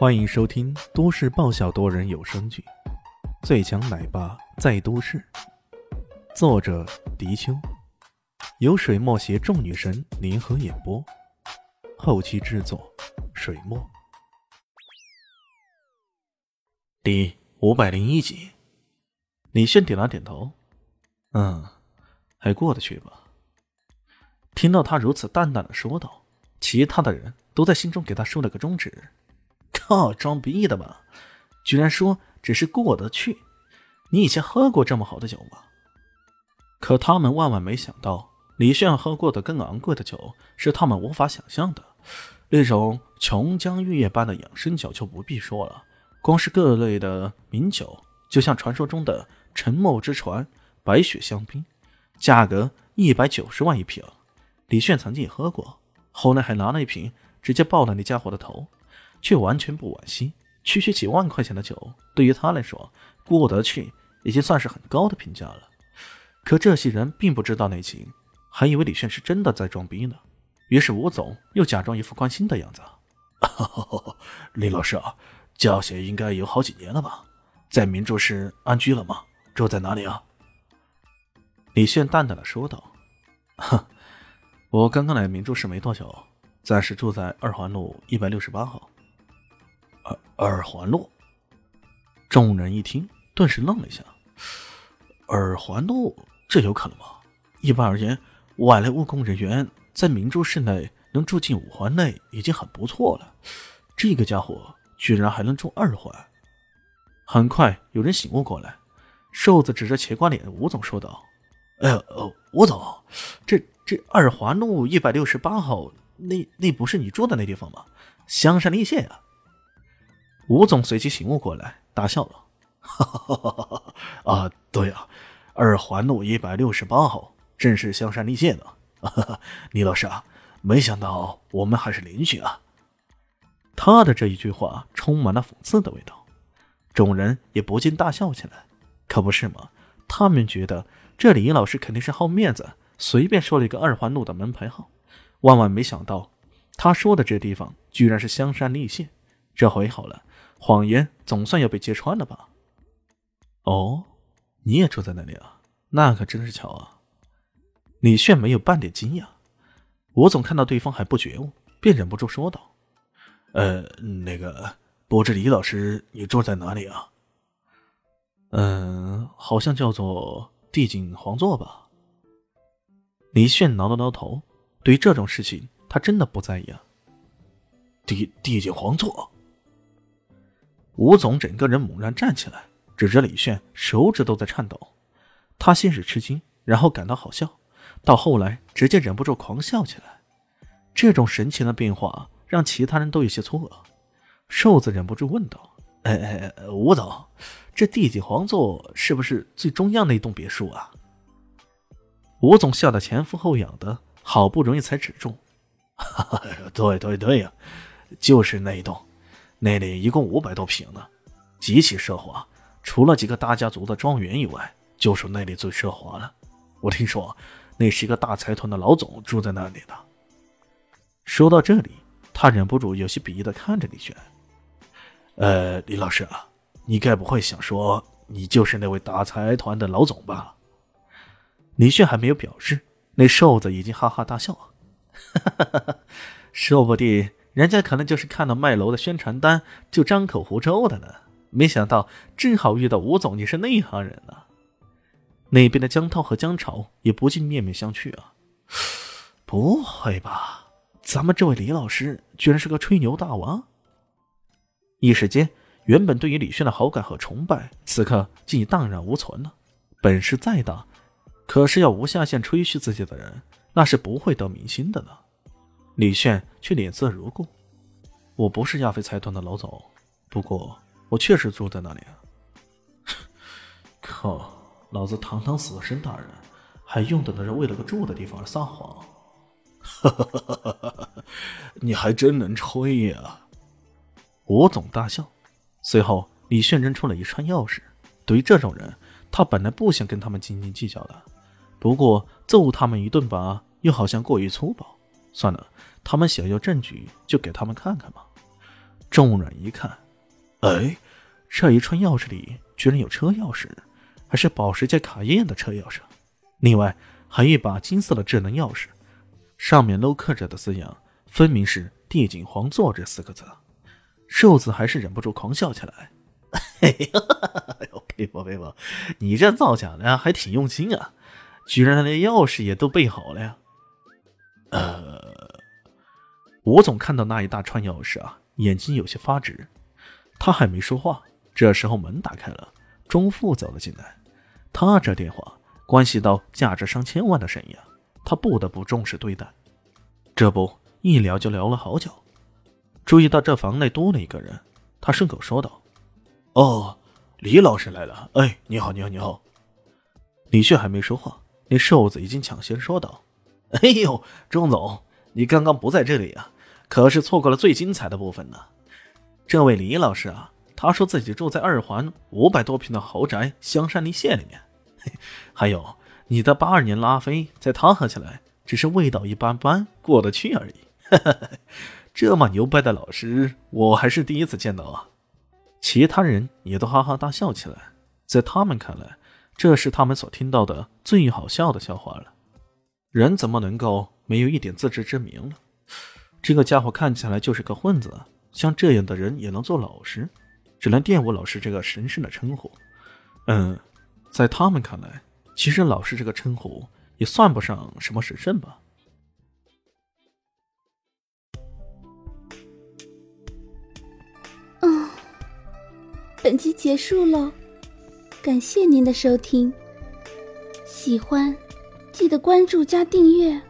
欢迎收听都市爆笑多人有声剧《最强奶爸在都市》，作者：迪秋，由水墨携众女神联合演播，后期制作：水墨。第五百零一集，李炫点了点头，嗯，还过得去吧。听到他如此淡淡的说道，其他的人都在心中给他竖了个中指。靠，装逼的吧？居然说只是过得去？你以前喝过这么好的酒吗？可他们万万没想到，李炫喝过的更昂贵的酒是他们无法想象的。那种琼浆玉液般的养生酒就不必说了，光是各类的名酒，就像传说中的沉默之船、白雪香槟，价格一百九十万一瓶。李炫曾经也喝过，后来还拿了一瓶，直接爆了那家伙的头。却完全不惋惜，区区几万块钱的酒，对于他来说过得去，已经算是很高的评价了。可这些人并不知道内情，还以为李炫是真的在装逼呢。于是吴总又假装一副关心的样子：“李老师啊，教学应该有好几年了吧？在明珠市安居了吗？住在哪里啊？”李炫淡淡的说道：“哼，我刚刚来明珠市没多久，暂时住在二环路一百六十八号。”耳耳环路，众人一听，顿时愣了一下。耳环路，这有可能吗？一般而言，外来务工人员在明珠市内能住进五环内已经很不错了。这个家伙居然还能住二环。很快，有人醒悟过来，瘦子指着茄瓜脸的吴总说道：“哎，吴总，这这二环路一百六十八号，那那不是你住的那地方吗？香山立县啊。”吴总随即醒悟过来，大笑了：“哈哈哈哈啊，对啊，二环路一百六十八号正是香山丽县的。李老师啊，没想到我们还是邻居啊。”他的这一句话充满了讽刺的味道，众人也不禁大笑起来。可不是吗？他们觉得这李老师肯定是好面子，随便说了一个二环路的门牌号，万万没想到，他说的这地方居然是香山丽县。这回好了。谎言总算要被揭穿了吧？哦，你也住在那里啊？那可真是巧啊！李炫没有半点惊讶。吴总看到对方还不觉悟，便忍不住说道：“呃，那个，不知李老师你住在哪里啊？”“嗯，好像叫做帝景皇座吧。”李炫挠了挠头，对于这种事情，他真的不在意啊。帝帝景皇座。吴总整个人猛然站起来，指着李炫，手指都在颤抖。他先是吃惊，然后感到好笑，到后来直接忍不住狂笑起来。这种神奇的变化让其他人都有些错愕。瘦子忍不住问道：“哎哎哎，吴总，这地景皇座是不是最中央那栋别墅啊？”吴总笑得前俯后仰的，好不容易才止住：“对对对呀，就是那一栋。”那里一共五百多平呢，极其奢华。除了几个大家族的庄园以外，就属那里最奢华了。我听说，那是一个大财团的老总住在那里的。说到这里，他忍不住有些鄙夷的看着李轩。呃，李老师啊，你该不会想说你就是那位大财团的老总吧？李轩还没有表示，那瘦子已经哈哈大笑。哈哈哈说不定。人家可能就是看到卖楼的宣传单就张口胡诌的呢，没想到正好遇到吴总，你是内行人呢。那边的江涛和江潮也不禁面面相觑啊，不会吧？咱们这位李老师居然是个吹牛大王？一时间，原本对于李轩的好感和崇拜，此刻竟已荡然无存了。本事再大，可是要无下限吹嘘自己的人，那是不会得民心的呢。李炫却脸色如故。我不是亚飞财团的老总，不过我确实住在那里啊。靠，老子堂堂死神大人，还用得着为了个住的地方而撒谎？哈哈哈哈哈你还真能吹呀！吴总大笑。随后，李炫扔出了一串钥匙。对于这种人，他本来不想跟他们斤斤计较的，不过揍他们一顿吧，又好像过于粗暴。算了。他们想要证据，就给他们看看吧。众人一看，哎，这一串钥匙里居然有车钥匙，还是保时捷卡宴的车钥匙。另外还一把金色的智能钥匙，上面镂刻着的字样分明是“帝景皇座”这四个字。瘦子还是忍不住狂笑起来。哎呦，佩服佩服，你这造假的还挺用心啊，居然连钥匙也都备好了呀。呃，吴总看到那一大串钥匙啊，眼睛有些发直。他还没说话，这时候门打开了，钟父走了进来。他这电话关系到价值上千万的生意啊，他不得不重视对待。这不一聊就聊了好久。注意到这房内多了一个人，他顺口说道。哦，李老师来了。哎，你好，你好，你好。李旭还没说话，那瘦子已经抢先说道：“哎呦，钟总，你刚刚不在这里啊，可是错过了最精彩的部分呢。这位李老师啊，他说自己住在二环五百多平的豪宅香山丽榭里面。还有你的八二年拉菲，在他喝起来只是味道一般般，过得去而已。这么牛掰的老师，我还是第一次见到啊。”其他人也都哈哈大笑起来，在他们看来，这是他们所听到的最好笑的笑话了。人怎么能够没有一点自知之明了？这个家伙看起来就是个混子，像这样的人也能做老师，只能玷污老师这个神圣的称呼。嗯，在他们看来，其实老师这个称呼也算不上什么神圣吧。本集结束喽，感谢您的收听。喜欢记得关注加订阅，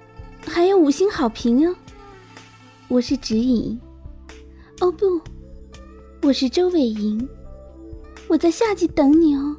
还有五星好评哦。我是指引，哦不，我是周伟莹，我在下集等你哦。